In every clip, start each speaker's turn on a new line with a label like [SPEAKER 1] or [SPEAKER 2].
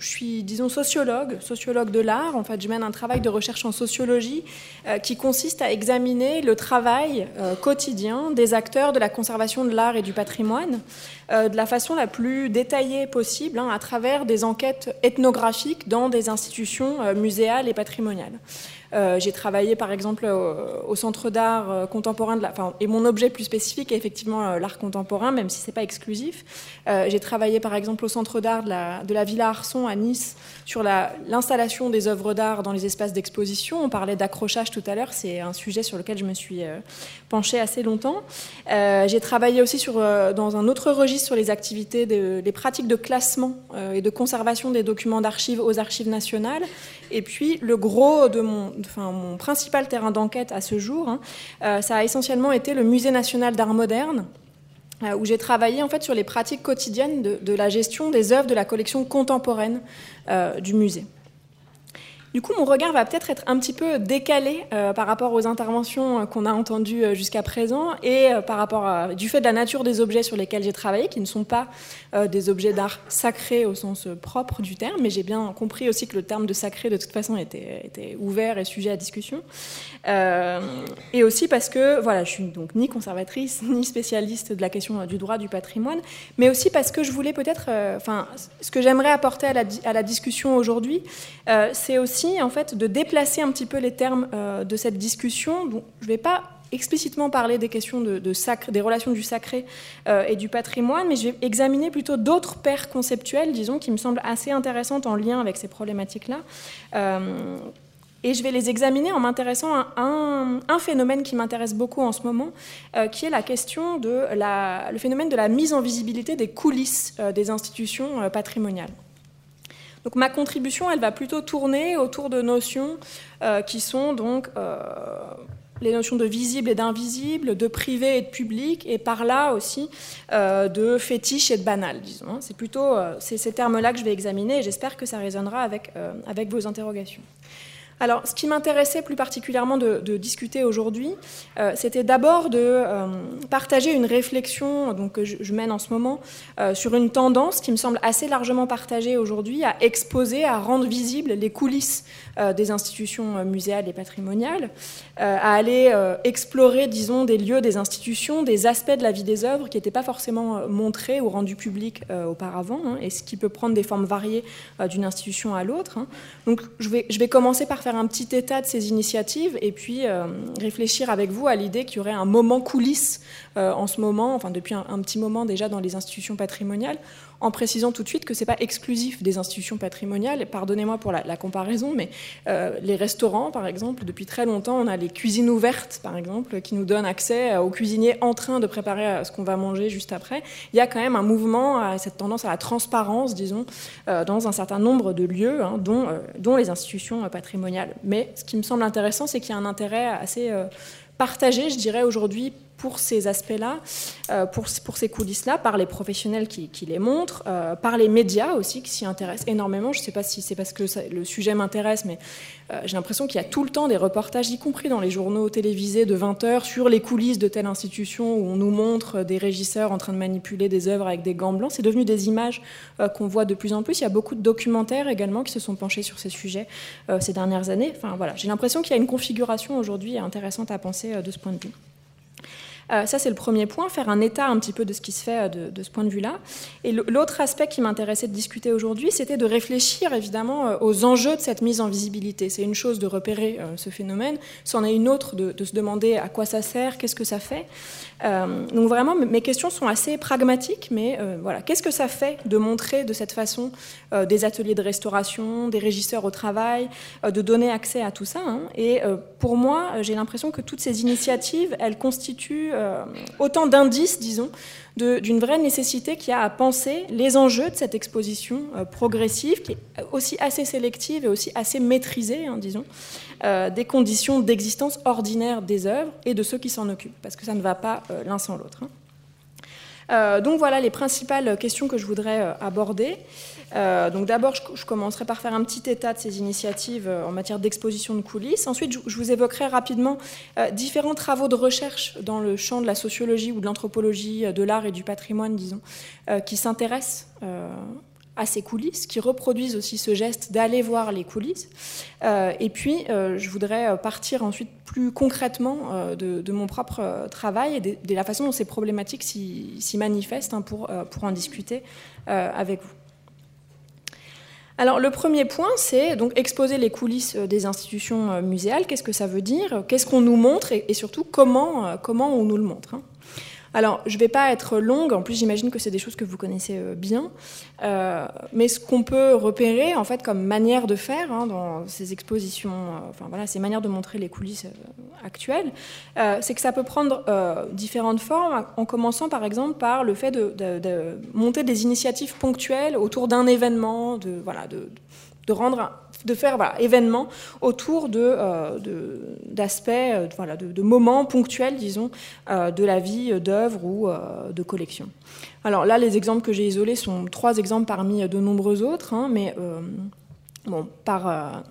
[SPEAKER 1] je suis, disons, sociologue, sociologue de l'art. En fait, je mène un travail de recherche en sociologie qui consiste à examiner le travail quotidien des acteurs de la conservation de l'art et du patrimoine de la façon la plus détaillée possible, hein, à travers des enquêtes ethnographiques dans des institutions muséales et patrimoniales. Euh, j'ai travaillé par exemple au, Centre d'art euh, contemporain de la, enfin, et mon objet plus spécifique est effectivement euh, l'art contemporain, même si c'est pas exclusif. j'ai travaillé par exemple au Centre d'art de la, de la Villa Arson à Nice sur l'installation des œuvres d'art dans les espaces d'exposition. On parlait d'accrochage tout à l'heure, c'est un sujet sur lequel je me suis penchée assez longtemps. j'ai travaillé aussi sur, dans un autre registre sur les activités, de, les pratiques de classement et de conservation des documents d'archives aux archives nationales. Et puis le gros de mon, enfin, mon principal terrain d'enquête à ce jour, hein, euh, ça a essentiellement été le Musée national d'art moderne, euh, où j'ai travaillé en fait sur les pratiques quotidiennes de, la gestion des œuvres de la collection contemporaine euh, du musée. Du coup, mon regard va peut-être être un petit peu décalé euh, par rapport aux interventions euh, qu'on a entendues euh, jusqu'à présent et par rapport à, du fait de la nature des objets sur lesquels j'ai travaillé, qui ne sont pas des objets d'art sacrés au sens propre du terme, mais j'ai bien compris aussi que le terme de sacré, de toute façon, était, ouvert et sujet à discussion. et aussi parce que, voilà, je suis donc ni conservatrice, ni spécialiste de la question du droit du patrimoine, mais aussi parce que je voulais peut-être, enfin, ce que j'aimerais apporter à la discussion aujourd'hui, c'est aussi en fait de déplacer un petit peu les termes euh, de cette discussion. je ne vais pas explicitement parler des questions des relations du sacré euh, et du patrimoine, mais je vais examiner plutôt d'autres paires conceptuelles, disons, qui me semblent assez intéressantes en lien avec ces problématiques-là. Euh, et je vais les examiner en m'intéressant à un, phénomène qui m'intéresse beaucoup en ce moment, qui est la question de le phénomène de la mise en visibilité des coulisses des institutions patrimoniales. Donc ma contribution, elle va plutôt tourner autour de notions euh, qui sont donc euh, les notions de visible et d'invisible, de privé et de public, et par là aussi euh, de fétiche et de banal, disons. Hein. C'est plutôt ces termes-là que je vais examiner, et j'espère que ça résonnera avec, avec vos interrogations. Alors, ce qui m'intéressait plus particulièrement de, discuter aujourd'hui, euh, c'était d'abord de euh, partager une réflexion donc, que je, mène en ce moment euh, sur une tendance qui me semble assez largement partagée aujourd'hui à exposer, à rendre visibles les coulisses des institutions muséales et patrimoniales, à aller explorer, disons, des lieux, des institutions, des aspects de la vie des œuvres qui n'étaient pas forcément montrés ou rendus publics auparavant, hein, et ce qui peut prendre des formes variées d'une institution à l'autre. Hein. Donc, je vais, je vais commencer par faire un petit état de ces initiatives et puis euh, réfléchir avec vous à l'idée qu'il y aurait un moment coulisse euh, en ce moment, enfin depuis un, petit moment déjà dans les institutions patrimoniales, en précisant tout de suite que ce n'est pas exclusif des institutions patrimoniales. Pardonnez-moi pour la, comparaison, mais euh, les restaurants, par exemple, depuis très longtemps, on a les cuisines ouvertes, par exemple, qui nous donnent accès aux cuisiniers en train de préparer ce qu'on va manger juste après. Il y a quand même un mouvement, cette tendance à la transparence, disons, dans un certain nombre de lieux, hein, dont, dont les institutions patrimoniales mais ce qui me semble intéressant, c'est qu'il y a un intérêt assez euh, partagé, je dirais, aujourd'hui pour ces aspects-là, euh, pour, ces coulisses-là, par les professionnels qui, les montrent, euh, par les médias aussi qui s'y intéressent énormément. Je ne sais pas si c'est parce que le sujet m'intéresse, mais euh, j'ai l'impression qu'il y a tout le temps des reportages, y compris dans les journaux télévisés de 20 heures, sur les coulisses de telle institution où on nous montre des régisseurs en train de manipuler des œuvres avec des gants blancs. C'est devenu des images qu'on voit de plus en plus. Il y a beaucoup de documentaires également qui se sont penchés sur ces sujets ces dernières années. Enfin voilà, j'ai l'impression qu'il y a une configuration aujourd'hui intéressante à penser de ce point de vue. Euh, ça, c'est le premier point, faire un état un petit peu de ce qui se fait euh, de, ce point de vue-là. Et l'autre aspect qui m'intéressait de discuter aujourd'hui, c'était de réfléchir évidemment euh, aux enjeux de cette mise en visibilité. C'est une chose de repérer ce phénomène, c'en est une autre de, se demander à quoi ça sert, qu'est-ce que ça fait. donc vraiment, mes questions sont assez pragmatiques, mais voilà, qu'est-ce que ça fait de montrer de cette façon des ateliers de restauration, des régisseurs au travail, de donner accès à tout ça hein? Et pour moi, j'ai l'impression que toutes ces initiatives, elles constituent euh, autant d'indices, disons, d'une vraie nécessité qui a à penser les enjeux de cette exposition euh, progressive, qui est aussi assez sélective et aussi assez maîtrisée, hein, disons, euh, des conditions d'existence ordinaire des œuvres et de ceux qui s'en occupent, parce que ça ne va pas l'un sans l'autre. Hein. Donc voilà les principales questions que je voudrais aborder. Euh, donc d'abord, je, commencerai par faire un petit état de ces initiatives euh, en matière d'exposition de coulisses. Ensuite, je, vous évoquerai rapidement euh, différents travaux de recherche dans le champ de la sociologie ou de l'anthropologie, de l'art et du patrimoine, disons, qui s'intéressent à ces coulisses, qui reproduisent aussi ce geste d'aller voir les coulisses. Euh, et puis, euh, je voudrais partir ensuite plus concrètement de, mon propre travail et de, la façon dont ces problématiques s'y manifestent hein, pour, pour en discuter avec vous. Alors le premier point, c'est donc exposer les coulisses des institutions muséales. Qu'est-ce que ça veut dire? Qu'est-ce qu'on nous montre? Et, surtout comment, comment on nous le montre hein? Alors, je ne vais pas être longue, en plus j'imagine que c'est des choses que vous connaissez euh, bien, euh, mais ce qu'on peut repérer en fait comme manière de faire hein, dans ces expositions, euh, enfin voilà, ces manières de montrer les coulisses actuelles, c'est que ça peut prendre différentes formes, en commençant par exemple par le fait de, monter des initiatives ponctuelles autour d'un événement, de, voilà, de rendre de faire voilà, événement autour de, euh, d'aspects, euh, voilà, de, moments ponctuels, disons, euh, de la vie d'œuvre ou de collection. Alors là, les exemples que j'ai isolés sont trois exemples parmi de nombreux autres, hein, mais bon, par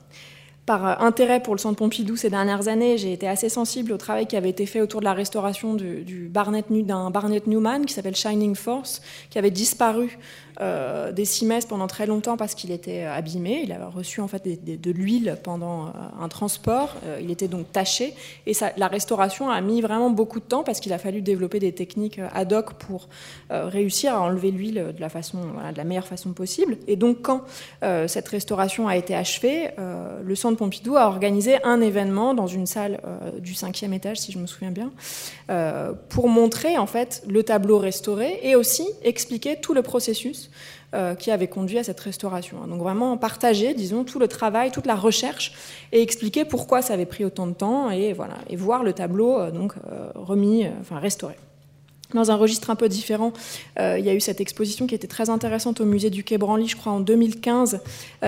[SPEAKER 1] par intérêt pour le Centre Pompidou ces dernières années, j'ai été assez sensible au travail qui avait été fait autour de la restauration d'un Barnett Newman qui s'appelle Shining Force, qui avait disparu euh, des cimaises pendant très longtemps parce qu'il était euh, abîmé. Il avait reçu en fait de l'huile pendant euh, un transport. il était donc taché. Et la restauration a mis vraiment beaucoup de temps parce qu'il a fallu développer des techniques ad hoc pour réussir à enlever l'huile de la de la meilleure façon possible. Et donc quand cette restauration a été achevée, le Centre Pompidou a organisé un événement dans une salle du cinquième étage, si je me souviens bien, pour montrer en fait le tableau restauré et aussi expliquer tout le processus euh, qui avait conduit à cette restauration. Donc vraiment partager, disons, tout le travail, toute la recherche et expliquer pourquoi ça avait pris autant de temps et voir le tableau euh, donc euh, remis, enfin restauré. Dans un registre un peu différent, il y a eu cette exposition qui était très intéressante au musée du Quai Branly, je crois en 2015,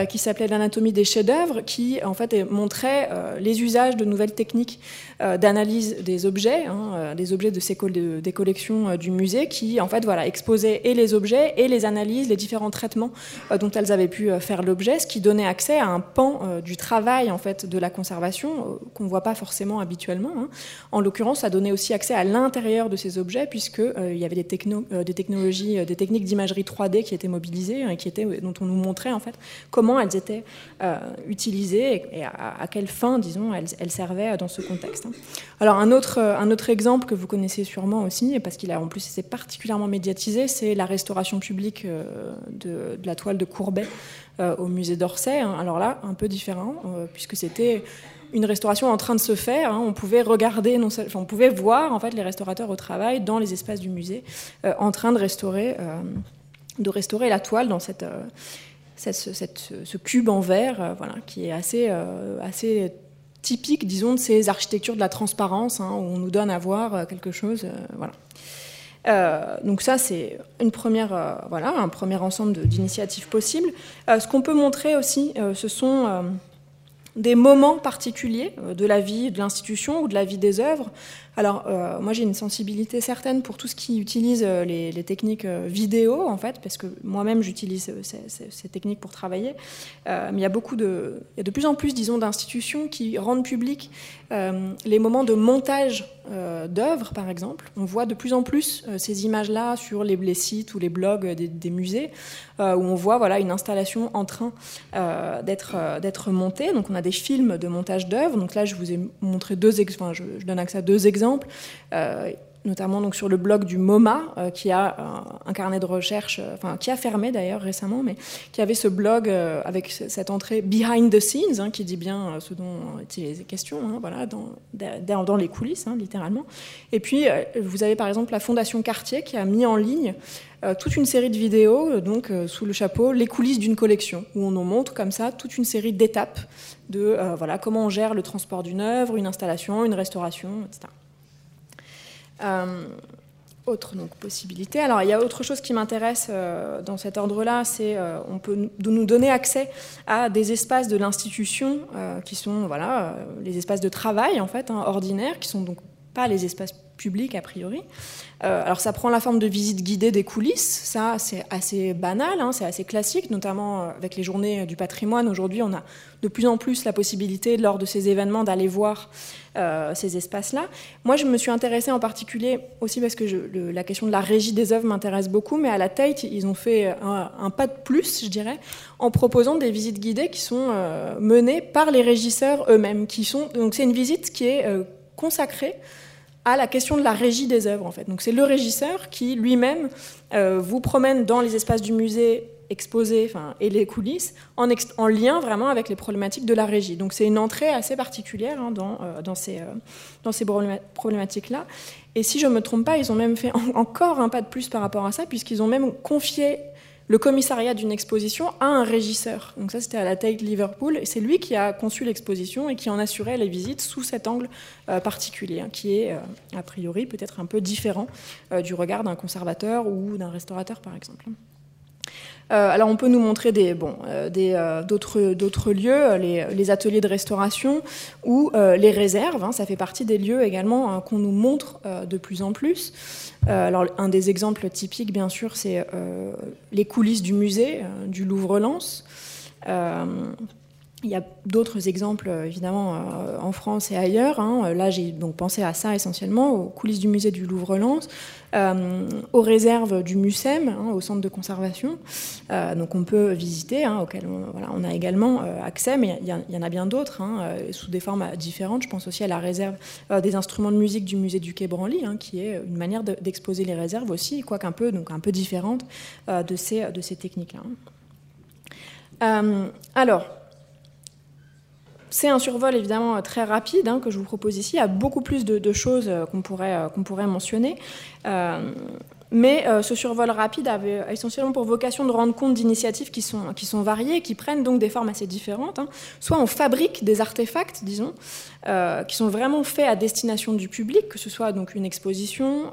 [SPEAKER 1] qui s'appelait l'anatomie des chefs-d'œuvre, qui en fait montrait les usages de nouvelles techniques euh, d'analyse des objets, hein, euh, des objets de ces des collections euh, du musée, qui en fait voilà exposaient et les objets et les analyses, les différents traitements dont elles avaient pu faire l'objet, ce qui donnait accès à un pan du travail en fait de la conservation qu'on ne voit pas forcément habituellement. Hein. En l'occurrence, ça donnait aussi accès à l'intérieur de ces objets puisque il y avait des, techno, des technologies, des techniques d'imagerie 3D qui étaient mobilisées, et qui étaient, dont on nous montrait en fait comment elles étaient utilisées et, à, quelle fin, disons, elles, servaient dans ce contexte. Hein. Alors un autre, un autre exemple que vous connaissez sûrement aussi, parce qu'il a en plus été particulièrement médiatisé, c'est la restauration publique euh, de, la toile de Courbet euh, au musée d'Orsay. Hein. Alors là, un peu différent, euh, puisque c'était une restauration en train de se faire. Hein. On pouvait regarder, non on pouvait voir en fait les restaurateurs au travail dans les espaces du musée, en train de restaurer, de restaurer la toile dans cette, ce cube en verre, voilà, qui est assez, assez typique, disons, de ces architectures de la transparence, hein, où on nous donne à voir euh, quelque chose. Euh, voilà. Euh, donc ça, c'est une première, voilà, un premier ensemble d'initiatives possibles. ce qu'on peut montrer aussi, ce sont des moments particuliers de la vie de l'institution ou de la vie des œuvres alors, euh, moi, j'ai une sensibilité certaine pour tout ce qui utilise euh, les, techniques euh, vidéo, en fait, parce que moi-même, j'utilise ces, techniques pour travailler. mais il y a beaucoup de, il y a de plus en plus, disons, d'institutions qui rendent public les moments de montage d'œuvres, par exemple. On voit de plus en plus ces images-là sur les, sites ou les blogs des, musées, où on voit voilà, une installation en train d'être d'être montée. Donc, on a des films de montage d'œuvres. Donc là, je vous ai montré deux, enfin, je, je donne accès à deux exemples euh, notamment donc sur le blog du MoMA, euh, qui a un, carnet de recherche, euh, enfin qui a fermé d'ailleurs récemment, mais qui avait ce blog avec cette entrée behind the scenes, hein, qui dit bien ce dont il est question, hein, voilà, dans, les coulisses, hein, littéralement. Et puis vous avez par exemple la Fondation Cartier qui a mis en ligne toute une série de vidéos, donc sous le chapeau les coulisses d'une collection, où on nous montre comme ça toute une série d'étapes de voilà comment on gère le transport d'une œuvre, une installation, une restauration, etc. Euh, autre donc, possibilité. Alors, il y a autre chose qui m'intéresse euh, dans cet ordre-là, c'est euh, on peut nous donner accès à des espaces de l'institution qui sont voilà les espaces de travail en fait hein, ordinaires, qui sont donc pas les espaces public a priori. Euh, alors ça prend la forme de visites guidées des coulisses, ça c'est assez banal, hein, c'est assez classique, notamment euh, avec les journées du patrimoine. Aujourd'hui on a de plus en plus la possibilité lors de ces événements d'aller voir euh, ces espaces-là. Moi je me suis intéressée en particulier aussi parce que la question de la régie des œuvres m'intéresse beaucoup, mais à la Tate ils ont fait un, pas de plus, je dirais, en proposant des visites guidées qui sont menées par les régisseurs eux-mêmes, donc c'est une visite qui est consacrée à la question de la régie des œuvres en fait. Donc c'est le régisseur qui lui-même euh, vous promène dans les espaces du musée exposés enfin, et les coulisses en, en, lien vraiment avec les problématiques de la régie. Donc c'est une entrée assez particulière hein, dans, euh, dans, ces, euh, dans ces problématiques-là. Et si je ne me trompe pas, ils ont même fait encore un pas de plus par rapport à ça, puisqu'ils ont même confié le commissariat d'une exposition à un régisseur. Donc ça, c'était à la Tate Liverpool, et c'est lui qui a conçu l'exposition et qui en assurait les visites sous cet angle euh, particulier, hein, qui est euh, a priori peut-être un peu différent euh, du regard d'un conservateur ou d'un restaurateur, par exemple. Euh, alors on peut nous montrer des, bon, euh, euh, d'autres, lieux, les, ateliers de restauration ou les réserves. Hein, ça fait partie des lieux également hein, qu'on nous montre de plus en plus. alors un des exemples typiques, bien sûr, c'est les coulisses du musée du Louvre-Lens. Il y a d'autres exemples, évidemment, euh, en France et ailleurs. Hein. Là, j'ai donc pensé à ça essentiellement, aux coulisses du musée du Louvre-Lens, euh, aux réserves du MUSEM, hein, au centre de conservation. Euh, donc, on peut visiter, hein, auquel on, a également accès, mais il y, en a bien d'autres, sous des formes différentes. Je pense aussi à la réserve des instruments de musique du musée du Quai Branly, qui est une manière d'exposer les réserves aussi, quoique un peu, donc un peu différente de ces, de ces techniques-là. alors, c'est un survol évidemment très rapide hein, que je vous propose ici. Il y a beaucoup plus de, choses euh, qu'on pourrait, euh, qu'on pourrait mentionner. Euh, mais ce survol rapide avait essentiellement pour vocation de rendre compte d'initiatives qui sont, qui sont variées, qui prennent donc des formes assez différentes. Hein. Soit on fabrique des artefacts, disons, qui sont vraiment faits à destination du public, que ce soit donc une exposition,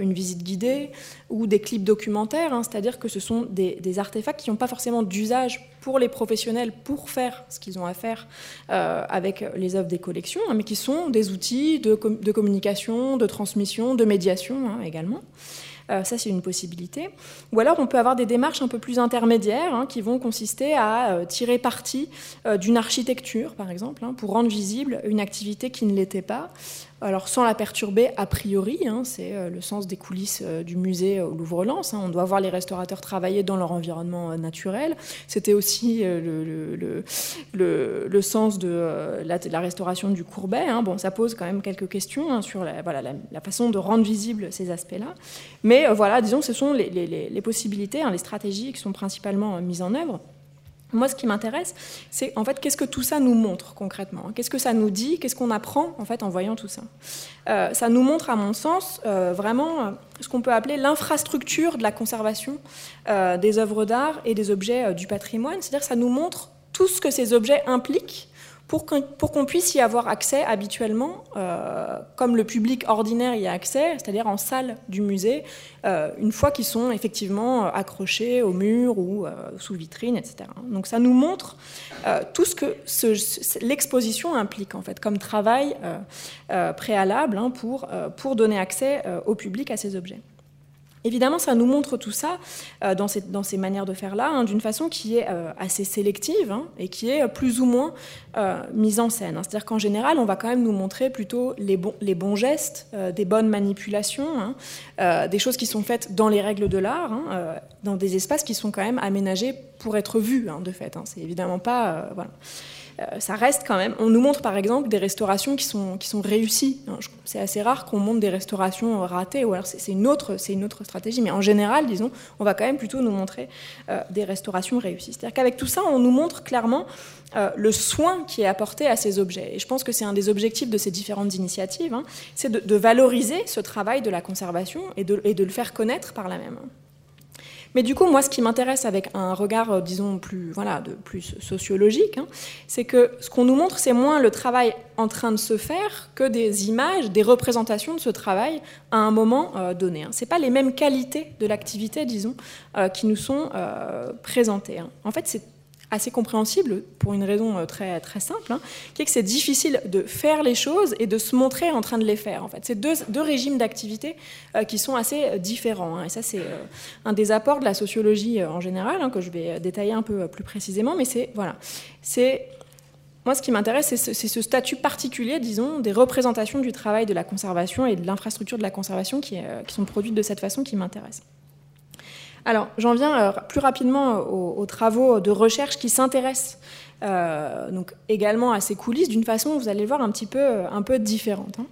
[SPEAKER 1] une visite guidée ou des clips documentaires, hein. c'est-à-dire que ce sont des, artefacts qui n'ont pas forcément d'usage pour les professionnels pour faire ce qu'ils ont à faire euh, avec les œuvres des collections, hein, mais qui sont des outils de, communication, de transmission, de médiation également. Euh, ça, c'est une possibilité. Ou alors, on peut avoir des démarches un peu plus intermédiaires hein, qui vont consister à euh, tirer parti d'une architecture, par exemple, pour rendre visible une activité qui ne l'était pas alors sans la perturber a priori, hein, c'est euh, le sens des coulisses euh, du musée au Louvre-Lens. Hein. on doit voir les restaurateurs travailler dans leur environnement euh, naturel. C'était aussi le, sens de la, restauration du Courbet. Hein. Bon, ça pose quand même quelques questions sur la, façon de rendre visibles ces aspects-là. Mais voilà, disons, ce sont les, les possibilités, les stratégies qui sont principalement mises en œuvre. Moi, ce qui m'intéresse, c'est en fait qu'est-ce que tout ça nous montre concrètement? Qu'est-ce que ça nous dit? Qu'est-ce qu'on apprend en fait en voyant tout ça? Euh, Ça nous montre, à mon sens, euh, vraiment euh, ce qu'on peut appeler l'infrastructure de la conservation des œuvres d'art et des objets du patrimoine. C'est-à-dire, ça nous montre tout ce que ces objets impliquent pour qu'on puisse y avoir accès habituellement, euh, comme le public ordinaire y a accès, c'est-à-dire en salle du musée, euh, une fois qu'ils sont effectivement accrochés au mur ou euh, sous vitrine, etc. Donc ça nous montre tout ce que l'exposition implique en fait, comme travail préalable hein, pour donner accès au public à ces objets. Évidemment, ça nous montre tout ça euh, dans, ces, manières de faire-là, hein, d'une façon qui est euh, assez sélective hein, et qui est plus ou moins euh, mise en scène. Hein. C'est-à-dire qu'en général, on va quand même nous montrer plutôt les, les bons gestes, des bonnes manipulations, des choses qui sont faites dans les règles de l'art, dans des espaces qui sont quand même aménagés pour être vus, de fait. C'est évidemment pas... voilà. Euh, ça reste quand même. On nous montre par exemple des restaurations qui sont, qui sont réussies. C'est assez rare qu'on montre des restaurations ratées, ou alors c'est une, autre, une autre stratégie. Mais en général, disons, on va quand même plutôt nous montrer euh, des restaurations réussies. C'est-à-dire qu'avec tout ça, on nous montre clairement euh, le soin qui est apporté à ces objets. Et je pense que c'est un des objectifs de ces différentes initiatives, hein. c'est de, valoriser ce travail de la conservation et de, et de le faire connaître par la même. Mais du coup, moi, ce qui m'intéresse avec un regard, euh, disons, plus, voilà, de, plus sociologique, hein, c'est que ce qu'on nous montre, c'est moins le travail en train de se faire que des images, des représentations de ce travail à un moment euh, donné. Hein. Ce pas les mêmes qualités de l'activité, disons, euh, qui nous sont présentées. Hein. En fait, c'est assez compréhensible pour une raison très, très simple, hein, qui est que c'est difficile de faire les choses et de se montrer en train de les faire. En fait, c'est deux, deux, régimes d'activité qui sont assez différents. Hein, et ça, c'est un des apports de la sociologie en général hein, que je vais détailler un peu plus précisément. Mais c'est voilà, c'est moi, ce qui m'intéresse, c'est ce, statut particulier, disons, des représentations du travail de la conservation et de l'infrastructure de la conservation qui, euh, sont produites de cette façon qui m'intéresse. Alors, j'en viens euh, plus rapidement aux, travaux de recherche qui s'intéressent euh, également à ces coulisses d'une façon, vous allez le voir, un petit peu, différente. Hein.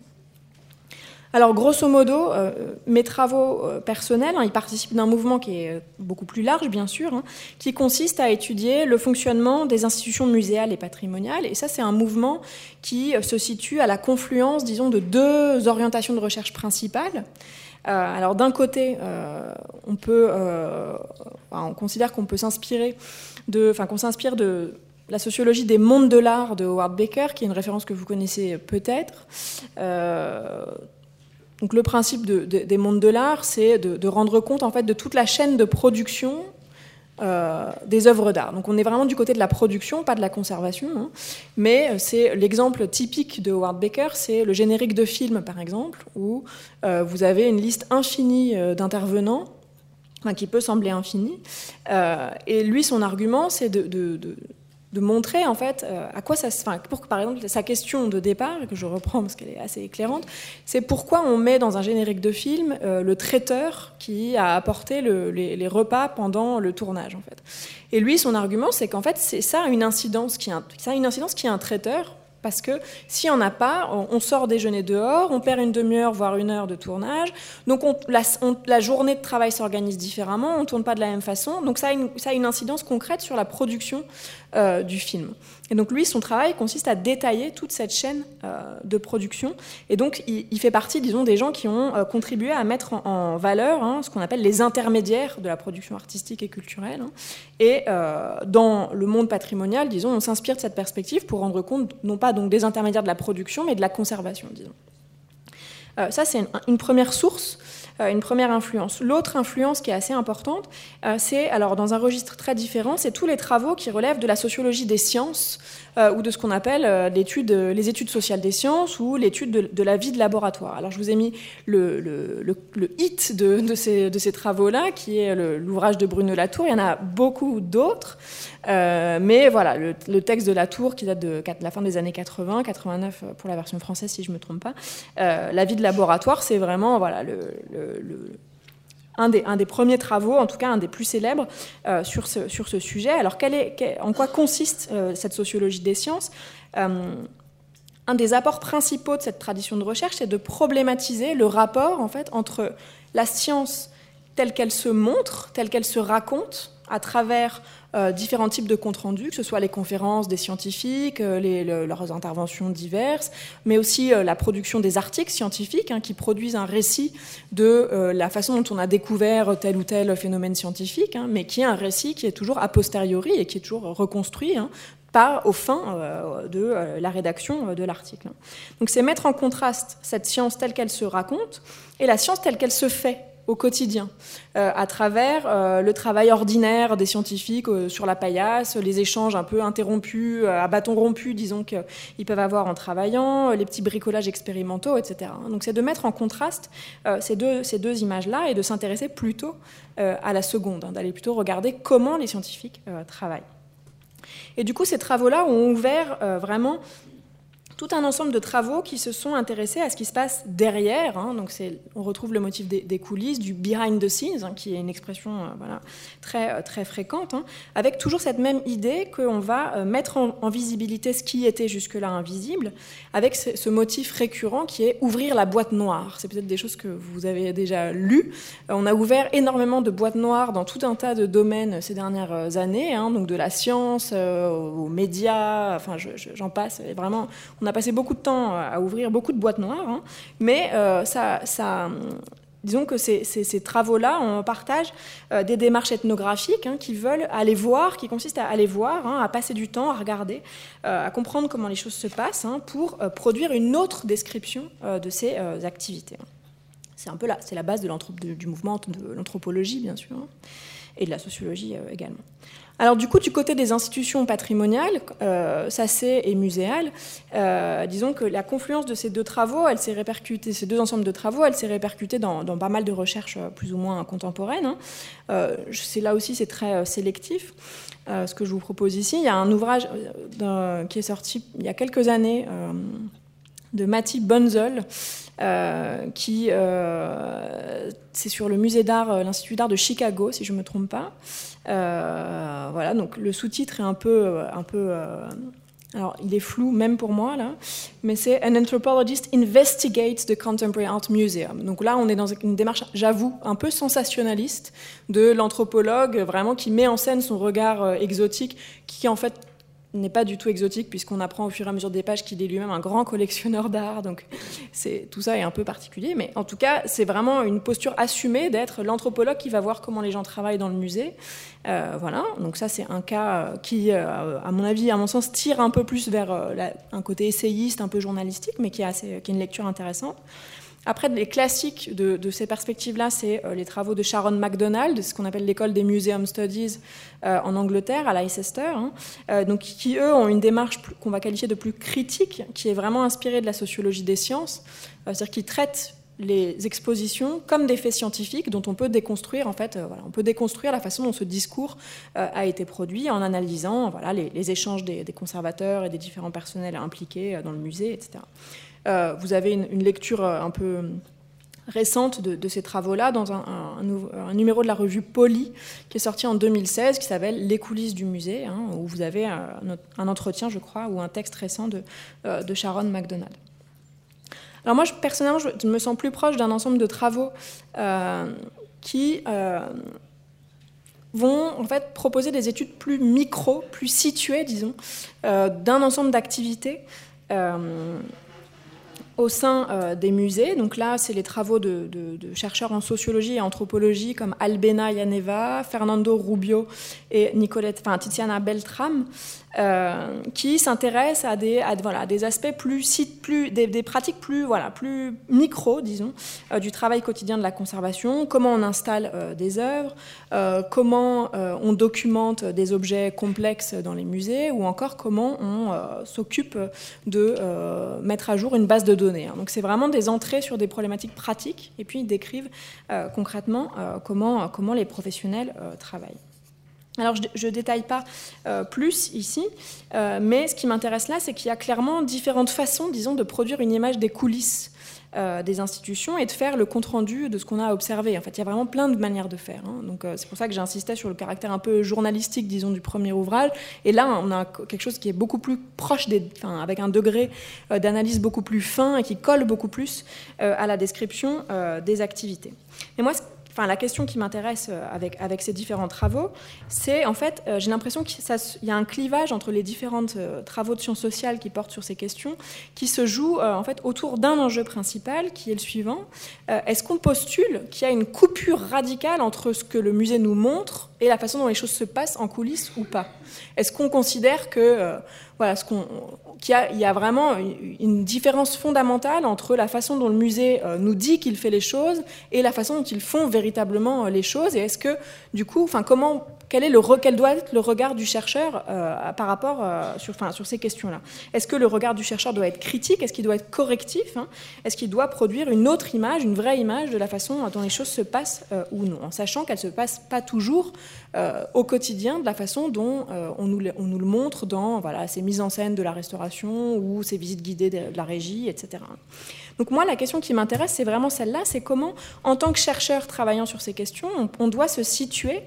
[SPEAKER 1] Alors, grosso modo, euh, mes travaux euh, personnels, hein, ils participent d'un mouvement qui est euh, beaucoup plus large, bien sûr, hein, qui consiste à étudier le fonctionnement des institutions muséales et patrimoniales. Et ça, c'est un mouvement qui se situe à la confluence, disons, de deux orientations de recherche principales. Alors, d'un côté, on peut, on considère qu'on peut s'inspirer de, qu'on s'inspire de la sociologie des mondes de l'art de Howard Baker, qui est une référence que vous connaissez peut-être. Donc le principe des mondes de l'art, c'est de, rendre compte en fait de toute la chaîne de production euh, des œuvres d'art. Donc on est vraiment du côté de la production, pas de la conservation. Hein. Mais euh, c'est l'exemple typique de Howard Baker, c'est le générique de film par exemple, où euh, vous avez une liste infinie d'intervenants. qui peut sembler infinie. et lui, son argument, c'est de montrer en fait euh, à quoi ça se. Pour par exemple sa question de départ que je reprends parce qu'elle est assez éclairante, c'est pourquoi on met dans un générique de film euh, le traiteur qui a apporté les, repas pendant le tournage en fait. Et lui, son argument, c'est qu'en fait, c'est ça une incidence qui a, ça une incidence qui est un traiteur parce que s'il n'y en a pas, on sort déjeuner dehors, on perd une demi-heure, voire une heure de tournage. Donc la, journée de travail s'organise différemment, on ne tourne pas de la même façon. Donc ça a une, ça a une incidence concrète sur la production euh, du film. Et donc lui, son travail consiste à détailler toute cette chaîne euh, de production. Et donc il, fait partie, disons, des gens qui ont euh, contribué à mettre en, valeur hein, ce qu'on appelle les intermédiaires de la production artistique et culturelle. Hein. Et dans le monde patrimonial, disons, on s'inspire de cette perspective pour rendre compte non pas donc des intermédiaires de la production, mais de la conservation, disons. ça, c'est une, première source euh, une première influence. L'autre influence qui est assez importante, euh, c'est, alors dans un registre très différent, c'est tous les travaux qui relèvent de la sociologie des sciences euh, ou de ce qu'on appelle les études sociales des sciences ou l'étude de, la vie de laboratoire. Alors je vous ai mis le, hit de ces travaux-là, qui est l'ouvrage de Bruno Latour. Il y en a beaucoup d'autres. Mais voilà, le, texte de Latour, qui date de, la fin des années 80, 89 pour la version française, si je ne me trompe pas, la vie de laboratoire, c'est vraiment voilà, un, des, un, des, premiers travaux, en tout cas un des plus célèbres, euh, sur, ce, sur, ce, sujet. Alors, est, en quoi consiste euh, cette sociologie des sciences? Euh, Un des apports principaux de cette tradition de recherche, c'est de problématiser le rapport en fait, entre la science telle qu'elle se montre, telle qu'elle se raconte, à travers euh, différents types de comptes rendus, que ce soit les conférences des scientifiques, euh, leurs interventions diverses, mais aussi euh, la production des articles scientifiques hein, qui produisent un récit de la façon dont on a découvert tel ou tel phénomène scientifique, hein, mais qui est un récit qui est toujours a posteriori et qui est toujours reconstruit hein, pas au fin de la rédaction de l'article. Donc c'est mettre en contraste cette science telle qu'elle se raconte et la science telle qu'elle se fait au quotidien, euh, à travers euh, le travail ordinaire des scientifiques euh, sur la paillasse, les échanges un peu interrompus, à bâton rompu, disons qu'ils peuvent avoir en travaillant, les petits bricolages expérimentaux, etc. Donc c'est de mettre en contraste ces deux, ces deux images-là et de s'intéresser plutôt à la seconde, hein, d'aller plutôt regarder comment les scientifiques travaillent. Et du coup, ces travaux-là ont ouvert vraiment tout un ensemble de travaux qui se sont intéressés à ce qui se passe derrière. Hein. donc on retrouve le motif des, coulisses, du behind the scenes, hein, qui est une expression euh, très, euh, très fréquente, hein, avec toujours cette même idée qu'on va euh, mettre en, visibilité ce qui était jusque-là invisible, avec ce, motif récurrent qui est ouvrir la boîte noire. C'est peut-être des choses que vous avez déjà lues. on a ouvert énormément de boîtes noires dans tout un tas de domaines ces dernières années, donc de la science aux médias, enfin j'en passe. vraiment, passé beaucoup de temps à ouvrir beaucoup de boîtes noires, hein. mais euh, ça, disons que ces, travaux-là, on partage euh, des démarches ethnographiques hein, qui veulent aller voir, qui consistent à aller voir, hein, à passer du temps, à regarder, euh, à comprendre comment les choses se passent, pour produire une autre description de ces activités. C'est un peu là, c'est la base du mouvement de l'anthropologie, bien sûr, et de la sociologie également. Alors du coup, du côté des institutions patrimoniales, euh, SACE et muséales, euh, disons que la confluence de ces deux travaux, elle s'est répercutée, ces deux ensembles de travaux, elle s'est répercutée dans, pas mal de recherches euh, plus ou moins contemporaines. Hein. Euh, c'est là aussi, c'est très sélectif. ce que je vous propose ici, il y a un ouvrage qui est sorti il y a quelques années de Matti Bunzel, qui c'est sur le musée d'art, l'Institut d'art de Chicago, si je ne me trompe pas. Euh, voilà, donc le sous-titre est un peu, euh, un peu euh, alors, il est flou même pour moi là, mais c'est An anthropologist investigates the contemporary art museum. Donc là, on est dans une démarche, j'avoue, un peu sensationnaliste de l'anthropologue, vraiment qui met en scène son regard exotique, qui en fait n'est pas du tout exotique puisqu'on apprend au fur et à mesure des pages qu'il est lui-même un grand collectionneur d'art. Donc c'est tout ça est un peu particulier, mais en tout cas c'est vraiment une posture assumée d'être l'anthropologue qui va voir comment les gens travaillent dans le musée. Euh, voilà, donc ça c'est un cas qui, euh, à mon avis, à mon sens, tire un peu plus vers euh, un côté essayiste, un peu journalistique, mais qui, est assez, qui est une lecture intéressante. Après, les classiques de, ces perspectives-là, c'est euh, les travaux de Sharon MacDonald, ce qu'on appelle l'école des Museum Studies euh, en Angleterre, à Leicester, hein. euh, donc, qui, eux, ont une démarche qu'on va qualifier de plus critique, qui est vraiment inspirée de la sociologie des sciences, c'est-à-dire qui traite les expositions comme des faits scientifiques dont on peut déconstruire en fait on peut déconstruire la façon dont ce discours a été produit en analysant voilà, les, échanges des, conservateurs et des différents personnels impliqués dans le musée etc vous avez une, lecture euh, un peu récente de, ces travaux-là dans un, numéro de la revue Poly qui est sorti en 2016 qui s'appelle Les coulisses du musée, hein, où vous avez un, entretien, je crois, ou un texte récent de, euh, Sharon McDonald. Alors moi, personnellement, je me sens plus proche d'un ensemble de travaux qui vont en fait proposer des études plus micro, plus situées, disons, d'un ensemble d'activités au sein euh, des musées. Donc là, c'est les travaux de, chercheurs en sociologie et anthropologie comme Albena Yaneva, Fernando Rubio et Nicolette, enfin, Tiziana Beltram, euh, qui s'intéressent à des, voilà, des aspects plus, plus des, pratiques plus, voilà, plus micro, disons, euh, du travail quotidien de la conservation, comment on installe des œuvres, comment on documente des objets complexes dans les musées, ou encore comment on s'occupe de mettre à jour une base de données Hein. Donc c'est vraiment des entrées sur des problématiques pratiques et puis ils décrivent euh, concrètement euh, comment, comment les professionnels euh, travaillent. Alors je ne détaille pas plus ici, mais ce qui m'intéresse là, c'est qu'il y a clairement différentes façons, disons, de produire une image des coulisses euh, des institutions et de faire le compte-rendu de ce qu'on a observé. En fait, il y a vraiment plein de manières de faire. Hein. Donc, euh, c'est pour ça que j'insistais sur le caractère un peu journalistique, disons, du premier ouvrage. Et là, on a quelque chose qui est beaucoup plus proche des, avec un degré euh, d'analyse beaucoup plus fin et qui colle beaucoup plus à la description des activités. Et moi, la question qui m'intéresse euh, avec, avec ces différents travaux, c'est en fait, euh, j'ai l'impression qu'il y a un clivage entre les différents euh, travaux de sciences sociales qui portent sur ces questions, qui se joue en fait autour d'un enjeu principal, qui est le suivant. Est-ce qu'on postule qu'il y a une coupure radicale entre ce que le musée nous montre et la façon dont les choses se passent en coulisses ou pas Est-ce qu'on considère que voilà, ce qu'on qu'il y, a vraiment une différence fondamentale entre la façon dont le musée euh, nous dit qu'il fait les choses et la façon dont ils font véritablement euh, les choses? Et est-ce que, du coup, enfin, comment quel, est le, quel doit être le regard du chercheur euh, par rapport euh, sur, enfin, sur ces questions-là? Est-ce que le regard du chercheur doit être critique? Est-ce qu'il doit être correctif hein? Est-ce qu'il doit produire une autre image, une vraie image de la façon dont les choses se passent euh, ou non? En sachant qu'elles ne se passent pas toujours au quotidien de la façon dont on nous, on, nous, le montre dans voilà, ces mises en scène de la restauration ou ces visites guidées de la régie, etc. Donc moi, la question qui m'intéresse, c'est vraiment celle-là, c'est comment, en tant que chercheur travaillant sur ces questions, on, doit se situer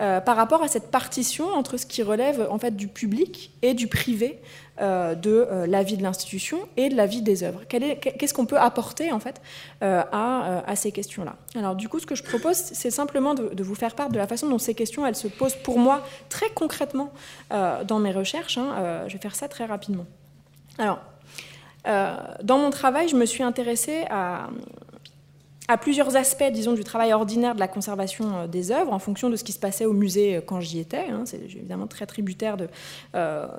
[SPEAKER 1] euh, par rapport à cette partition entre ce qui relève en fait du public et du privé euh, de euh, la vie de l'institution et de la vie des œuvres. Qu'est-ce qu'on peut apporter en fait à, ces questions-là? Alors du coup, ce que je propose, c'est simplement de, vous faire part de la façon dont ces questions elles se posent pour moi très concrètement dans mes recherches. Hein. je vais faire ça très rapidement. Alors, euh, dans mon travail, je me suis intéressée à, plusieurs aspects, disons, du travail ordinaire de la conservation euh, des œuvres, en fonction de ce qui se passait au musée euh, quand j'y étais. Hein. C'est évidemment très tributaire de,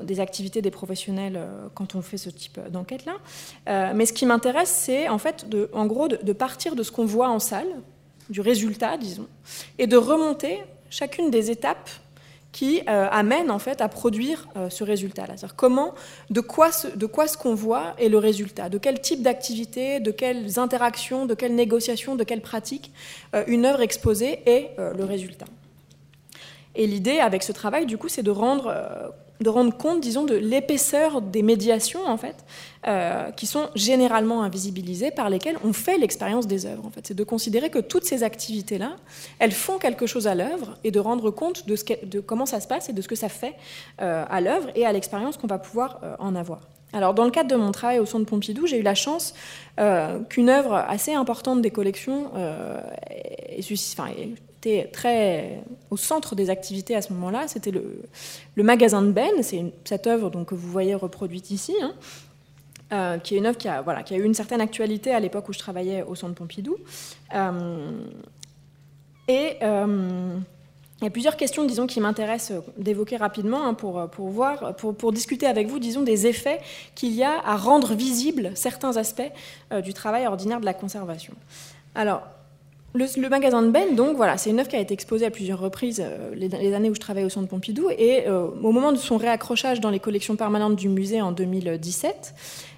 [SPEAKER 1] des activités des professionnels quand on fait ce type d'enquête-là. mais ce qui m'intéresse, c'est en fait, en gros, de, de partir de ce qu'on voit en salle, du résultat, disons, et de remonter chacune des étapes qui amène en fait à produire ce résultat. C'est-à-dire comment, de quoi, ce, de quoi ce qu'on voit est le résultat, de quel type d'activité, de quelles interactions, de quelles négociations, de quelles pratiques une œuvre exposée est le résultat? Et l'idée avec ce travail, du coup, c'est de rendre de rendre compte, disons, de l'épaisseur des médiations, en fait, euh, qui sont généralement invisibilisées, par lesquelles on fait l'expérience des œuvres. En fait, c'est de considérer que toutes ces activités-là, elles font quelque chose à l'œuvre, et de rendre compte de, ce de, comment ça se passe et de ce que ça fait euh, à l'œuvre et à l'expérience qu'on va pouvoir euh, en avoir. Alors, dans le cadre de mon travail au Centre Pompidou, j'ai eu la chance qu'une œuvre assez importante des collections ait, très au centre des activités à ce moment-là. C'était le, magasin de Ben, c'est cette œuvre donc, que vous voyez reproduite ici, hein, euh, qui est une œuvre qui a, voilà, qui a eu une certaine actualité à l'époque où je travaillais au Centre Pompidou. Euh, et euh, il y a plusieurs questions, disons, qui m'intéressent d'évoquer rapidement hein, pour, pour, voir, pour, pour, discuter avec vous, disons, des effets qu'il y a à rendre visibles certains aspects du travail ordinaire de la conservation. Alors, le, magasin de Ben, donc voilà, c'est une œuvre qui a été exposée à plusieurs reprises euh, les, années où je travaillais au Centre Pompidou. Et euh, au moment de son réaccrochage dans les collections permanentes du musée en 2017,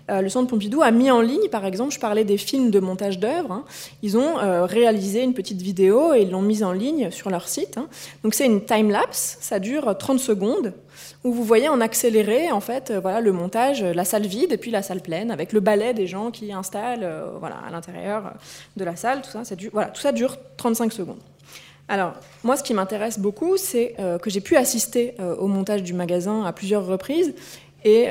[SPEAKER 1] euh, le Centre Pompidou a mis en ligne, par exemple, je parlais des films de montage d'œuvres. Hein. ils ont réalisé une petite vidéo et l'ont mise en ligne sur leur site. Hein. Donc c'est une time lapse, ça dure 30 secondes où vous voyez en accéléré en fait euh, voilà le montage, la salle vide et puis la salle pleine avec le balai des gens qui installent euh, voilà à l'intérieur de la salle, tout ça, dure, voilà tout ça dure 35 secondes. Alors, moi, ce qui m'intéresse beaucoup, c'est euh, que j'ai pu assister au montage du magasin à plusieurs reprises. Et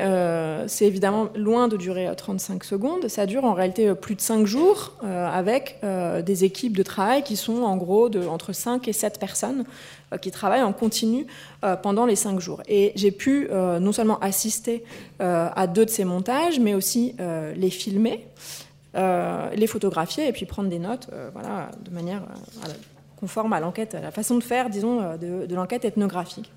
[SPEAKER 1] c'est évidemment loin de durer 35 secondes. Ça dure en réalité plus de 5 jours avec des équipes de travail qui sont en gros de, entre 5 et 7 personnes euh, qui travaillent en continu euh, pendant les cinq jours. Et j'ai pu euh, non seulement assister à deux de ces montages, mais aussi les filmer, les photographier et puis prendre des notes voilà, de manière conforme à l'enquête, à la façon de faire, disons, de l'enquête ethnographique.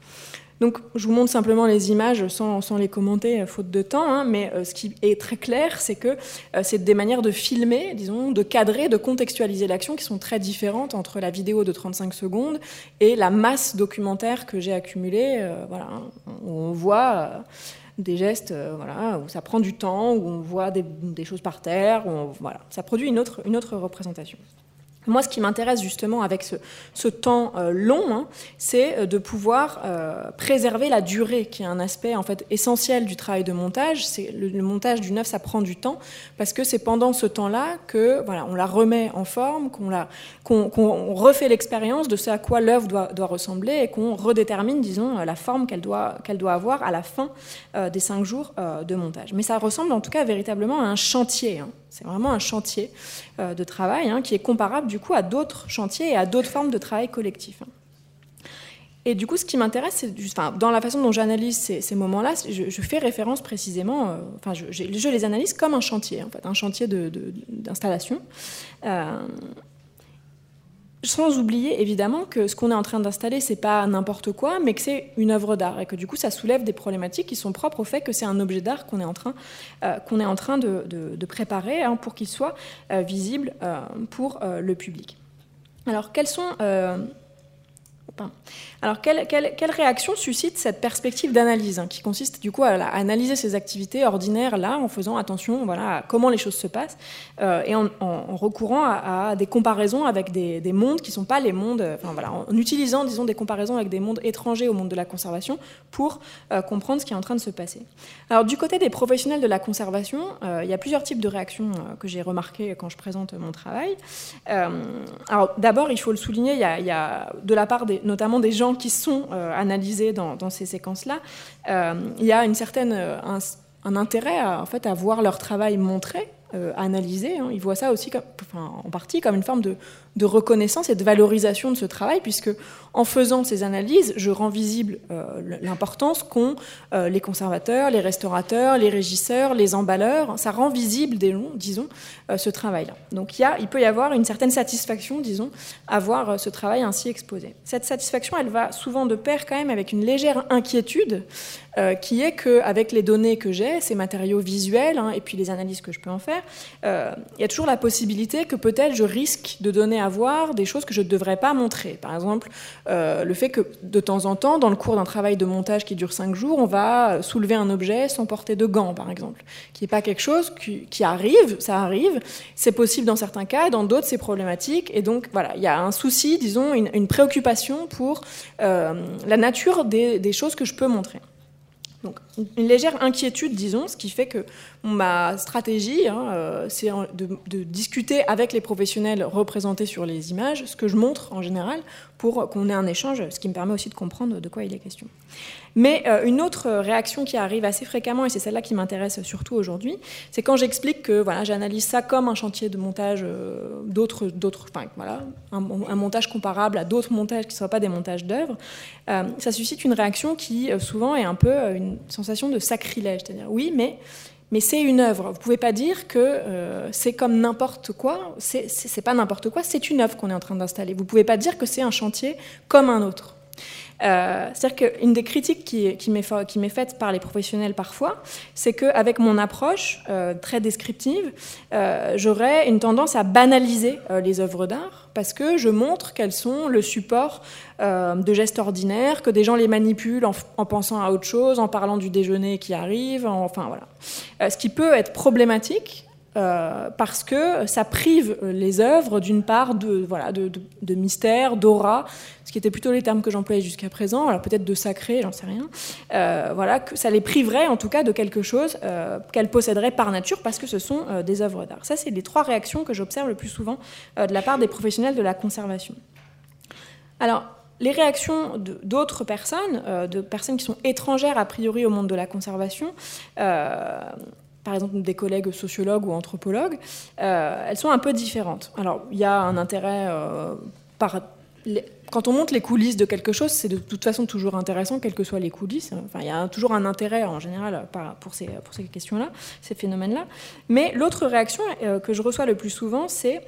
[SPEAKER 1] Donc, je vous montre simplement les images sans, les commenter, euh, faute de temps, hein, mais euh, ce qui est très clair, c'est que euh, c'est des manières de filmer, disons, de cadrer, de contextualiser l'action qui sont très différentes entre la vidéo de 35 secondes et la masse documentaire que j'ai accumulée, voilà, on voit des gestes voilà, où ça prend du temps, où on voit des, choses par terre, voilà, ça produit une autre représentation. Moi, ce qui m'intéresse justement avec ce, temps euh, long, hein, c'est euh, de pouvoir euh, préserver la durée, qui est un aspect en fait essentiel du travail de montage. Le, montage d'une œuvre, ça prend du temps parce que c'est pendant ce temps-là que voilà, on la remet en forme, qu'on refait l'expérience de ce à quoi l'œuvre doit, ressembler et qu'on redétermine, disons, la forme qu'elle doit, qu'elle doit avoir à la fin des cinq jours de montage. Mais ça ressemble en tout cas véritablement à un chantier. Hein. C'est vraiment un chantier euh, de travail hein, qui est comparable du coup à d'autres chantiers et à d'autres formes de travail collectif. Hein. Et du coup, ce qui m'intéresse, c'est enfin, dans la façon dont j'analyse ces, moments-là, je, fais référence précisément, euh, enfin, je, les analyse comme un chantier, en fait, un chantier d'installation. Euh, sans oublier évidemment que ce qu'on est en train d'installer, c'est pas n'importe quoi, mais que c'est une œuvre d'art et que du coup ça soulève des problématiques qui sont propres au fait que c'est un objet d'art qu'on est en train, euh, qu'on est en train de, préparer hein, pour qu'il soit euh, visible euh, pour le public. Alors quels sont alors, quelle, réaction suscite cette perspective d'analyse, hein, qui consiste du coup à, analyser ces activités ordinaires là, en faisant attention voilà, à comment les choses se passent, euh, et en, recourant à, des comparaisons avec des, mondes qui ne sont pas les mondes, voilà, en utilisant disons, des comparaisons avec des mondes étrangers au monde de la conservation pour euh, comprendre ce qui est en train de se passer. Alors, du côté des professionnels de la conservation, euh, il y a plusieurs types de réactions que j'ai remarquées quand je présente mon travail. alors, d'abord, il faut le souligner, il y, y a de la part des notamment des gens qui sont euh, analysés dans, ces séquences-là, euh, il y a une certaine, euh, un, intérêt à, en fait, à voir leur travail montré, analysé. Hein. Ils voient ça aussi en partie comme une forme de, de reconnaissance et de valorisation de ce travail, puisque en faisant ces analyses, je rends visible euh, l'importance qu'ont euh, les conservateurs, les restaurateurs, les régisseurs, les emballeurs. Ça rend visible, disons, euh, ce travail-là. Donc il, y a, peut y avoir une certaine satisfaction, disons, à voir ce travail ainsi exposé. Cette satisfaction, elle va souvent de pair quand même avec une légère inquiétude, qui est qu'avec les données que j'ai, ces matériaux visuels, hein, et puis les analyses que je peux en faire, il y a toujours la possibilité que peut-être je risque de donner à des choses que je ne devrais pas montrer. Par exemple, euh, le fait que de temps en temps, dans le cours d'un travail de montage qui dure cinq jours, on va soulever un objet sans porter de gants, par exemple, qui n'est pas quelque chose qui, arrive, ça arrive, c'est possible dans certains cas, dans d'autres c'est problématique, et donc voilà, il y a un souci, disons, une, préoccupation pour euh, la nature des choses que je peux montrer. Donc une légère inquiétude, disons, ce qui fait que ma stratégie, hein, euh, c'est de, discuter avec les professionnels représentés sur les images, ce que je montre en général, pour qu'on ait un échange, ce qui me permet aussi de comprendre de quoi il est question. Mais euh, une autre réaction qui arrive assez fréquemment, et c'est celle-là qui m'intéresse surtout aujourd'hui, c'est quand j'explique que voilà, j'analyse ça comme un chantier de montage euh, d'autres, d'autres, voilà, un, montage comparable à d'autres montages qui ne soient pas des montages d'œuvres, ça suscite une réaction qui souvent est un peu une sensation de sacrilège, c'est-à-dire oui, mais mais c'est une œuvre. Vous ne pouvez pas dire que euh, c'est comme n'importe quoi. C'est pas n'importe quoi, c'est une œuvre qu'on est en train d'installer. Vous ne pouvez pas dire que c'est un chantier comme un autre. Euh, c'est-à-dire qu'une des critiques qui, m'est faite par les professionnels parfois, c'est qu'avec mon approche euh, très descriptive, euh, j'aurais une tendance à banaliser les œuvres d'art parce que je montre qu'elles sont le support de gestes ordinaires, que des gens les manipulent en, en, pensant à autre chose, en parlant du déjeuner qui arrive, enfin voilà. ce qui peut être problématique euh, parce que ça prive les œuvres d'une part de, voilà, de, mystère, d'aura, ce qui était plutôt les termes que j'employais jusqu'à présent, alors peut-être de sacré, j'en sais rien. Euh, voilà, que ça les priverait en tout cas de quelque chose euh, qu'elles posséderaient par nature parce que ce sont des œuvres d'art. Ça, c'est les trois réactions que j'observe le plus souvent de la part des professionnels de la conservation. Alors, les réactions d'autres personnes, de personnes qui sont étrangères a priori au monde de la conservation, par exemple des collègues sociologues ou anthropologues, euh, elles sont un peu différentes. Alors, il y a un intérêt euh, par... quand on monte les coulisses de quelque chose, c'est de toute façon toujours intéressant, quelles que soient les coulisses. Enfin, il y a toujours un intérêt en général pour ces, questions-là, ces phénomènes-là. Mais l'autre réaction euh, que je reçois le plus souvent, c'est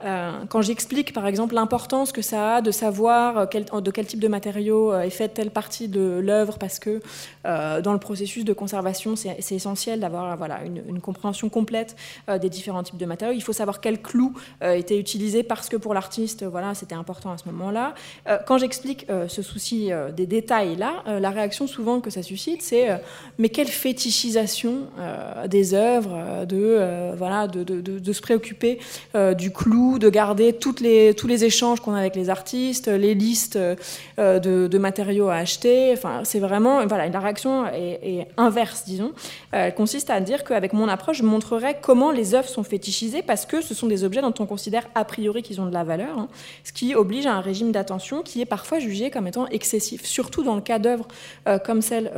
[SPEAKER 1] quand j'explique par exemple l'importance que ça a de savoir euh, de quel type de matériaux euh, est faite telle partie de l'œuvre, parce que dans le processus de conservation, c'est essentiel d'avoir voilà, une, compréhension complète des différents types de matériaux. Il faut savoir quel clou était utilisé parce que pour l'artiste, voilà, c'était important à ce moment-là. quand j'explique ce souci des détails-là, la réaction souvent que ça suscite, c'est mais quelle fétichisation des œuvres, de, voilà, de, se préoccuper du clou de garder toutes les, tous les échanges qu'on a avec les artistes, les listes euh, de, matériaux à acheter. Enfin, c'est vraiment, voilà, la réaction est, inverse, disons. Euh, elle consiste à dire qu'avec mon approche, je montrerai comment les œuvres sont fétichisées parce que ce sont des objets dont on considère a priori qu'ils ont de la valeur, hein. ce qui oblige à un régime d'attention qui est parfois jugé comme étant excessif, surtout dans le cas d'œuvres euh, comme celle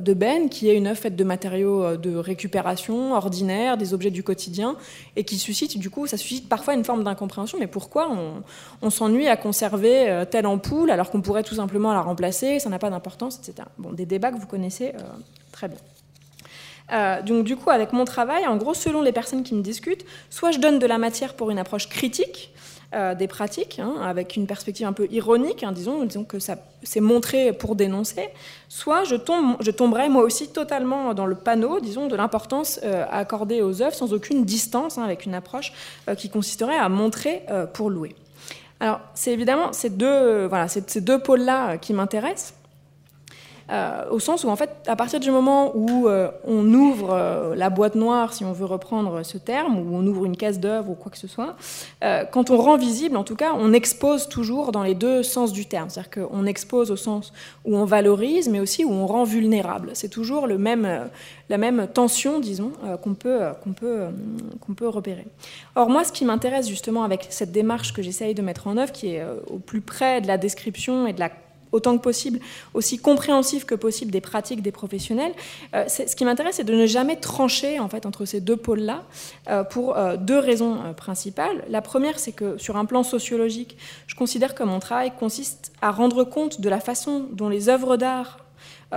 [SPEAKER 1] de Ben, qui est une œuvre faite de matériaux de récupération ordinaires, des objets du quotidien, et qui suscite, du coup, ça suscite parfois une forme d'incompréhension, mais pourquoi on, s'ennuie à conserver euh, telle ampoule alors qu'on pourrait tout simplement la remplacer, ça n'a pas d'importance, etc. Bon, des débats que vous connaissez euh, très bien. Euh, donc du coup, avec mon travail, en gros, selon les personnes qui me discutent, soit je donne de la matière pour une approche critique, euh, des pratiques, hein, avec une perspective un peu ironique, hein, disons, disons que ça c'est montré pour dénoncer, soit je, tombe, je tomberai moi aussi totalement dans le panneau, disons, de l'importance euh, accordée aux œuvres sans aucune distance, hein, avec une approche euh, qui consisterait à montrer pour louer. Alors, c'est évidemment ces deux, voilà, ces deux pôles-là qui m'intéressent. Euh, au sens où, en fait, à partir du moment où euh, on ouvre euh, la boîte noire, si on veut reprendre ce terme, ou on ouvre une caisse d'œuvre ou quoi que ce soit, quand on rend visible, en tout cas, on expose toujours dans les deux sens du terme. C'est-à-dire qu'on expose au sens où on valorise, mais aussi où on rend vulnérable. C'est toujours le même, la même tension, disons, qu'on peut, qu'on peut, qu'on peut repérer. Or, moi, ce qui m'intéresse justement avec cette démarche que j'essaye de mettre en œuvre, qui est au plus près de la description et de la autant que possible, aussi compréhensif que possible des pratiques des professionnels. Euh, ce qui m'intéresse, c'est de ne jamais trancher en fait entre ces deux pôles-là euh, pour euh, deux raisons principales. La première, c'est que sur un plan sociologique, je considère que mon travail consiste à rendre compte de la façon dont les œuvres d'art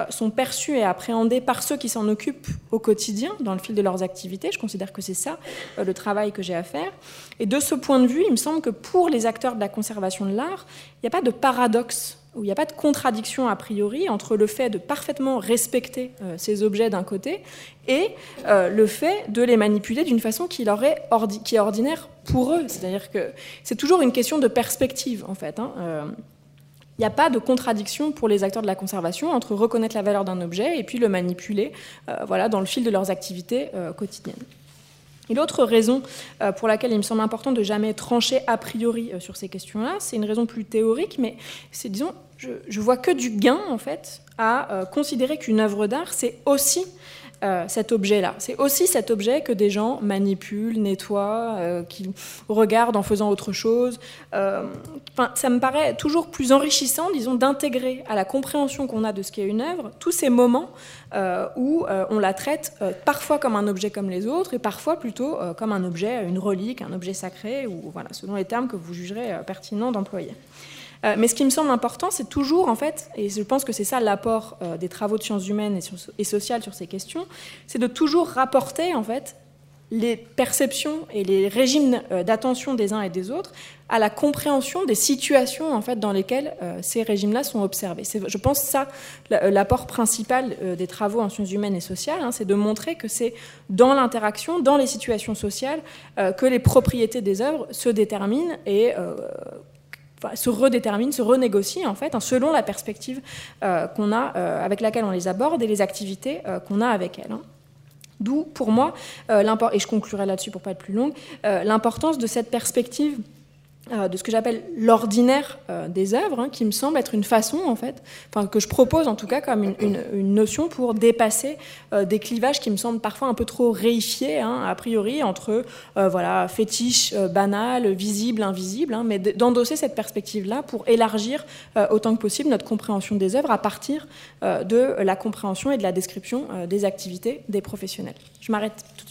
[SPEAKER 1] sont perçues et appréhendées par ceux qui s'en occupent au quotidien, dans le fil de leurs activités. Je considère que c'est ça le travail que j'ai à faire. Et de ce point de vue, il me semble que pour les acteurs de la conservation de l'art, il n'y a pas de paradoxe où il n'y a pas de contradiction a priori entre le fait de parfaitement respecter ces objets d'un côté et le fait de les manipuler d'une façon qui, est, ordinaire pour eux. C'est-à-dire que c'est toujours une question de perspective, en fait. Hein. Il n'y a pas de contradiction pour les acteurs de la conservation entre reconnaître la valeur d'un objet et puis le manipuler euh, voilà, dans le fil de leurs activités euh, quotidiennes. Et l'autre raison euh, pour laquelle il me semble important de jamais trancher a priori sur ces questions-là, c'est une raison plus théorique, mais c'est, disons, je, je vois que du gain, en fait, à considérer qu'une œuvre d'art, c'est aussi euh, cet objet-là. C'est aussi cet objet que des gens manipulent, nettoient, euh, qui regardent en faisant autre chose. Euh, ça me paraît toujours plus enrichissant, disons, d'intégrer à la compréhension qu'on a de ce qu'est une œuvre tous ces moments où on la traite parfois comme un objet comme les autres et parfois plutôt comme un objet, une relique, un objet sacré, ou voilà, selon les termes que vous jugerez pertinents d'employer. Euh, mais ce qui me semble important, c'est toujours, en fait, et je pense que c'est ça l'apport euh, des travaux de sciences humaines et, sociales sur ces questions, c'est de toujours rapporter, en fait, les perceptions et les régimes euh, d'attention des uns et des autres à la compréhension des situations en fait dans lesquelles ces régimes-là sont observés. Je pense ça l'apport principal des travaux en sciences humaines et sociales, hein, c'est de montrer que c'est dans l'interaction, dans les situations sociales, que les propriétés des œuvres se déterminent et se redétermine, se renégocie en fait, hein, selon la perspective euh, qu'on a, euh, avec laquelle on les aborde et les activités euh, qu'on a avec elles. Hein. D'où, pour moi, et je conclurai là-dessus pour pas être plus longue, l'importance de cette perspective euh, de ce que j'appelle l'ordinaire euh, des œuvres, hein, qui me semble être une façon, en fait, que je propose en tout cas comme une, notion pour dépasser euh, des clivages qui me semblent parfois un peu trop réifiés, hein, a priori, entre voilà, fétiche banal, visible, invisible, hein, mais d'endosser cette perspective-là pour élargir autant que possible notre compréhension des œuvres à partir de la compréhension et de la description des activités des professionnels. Je m'arrête tout.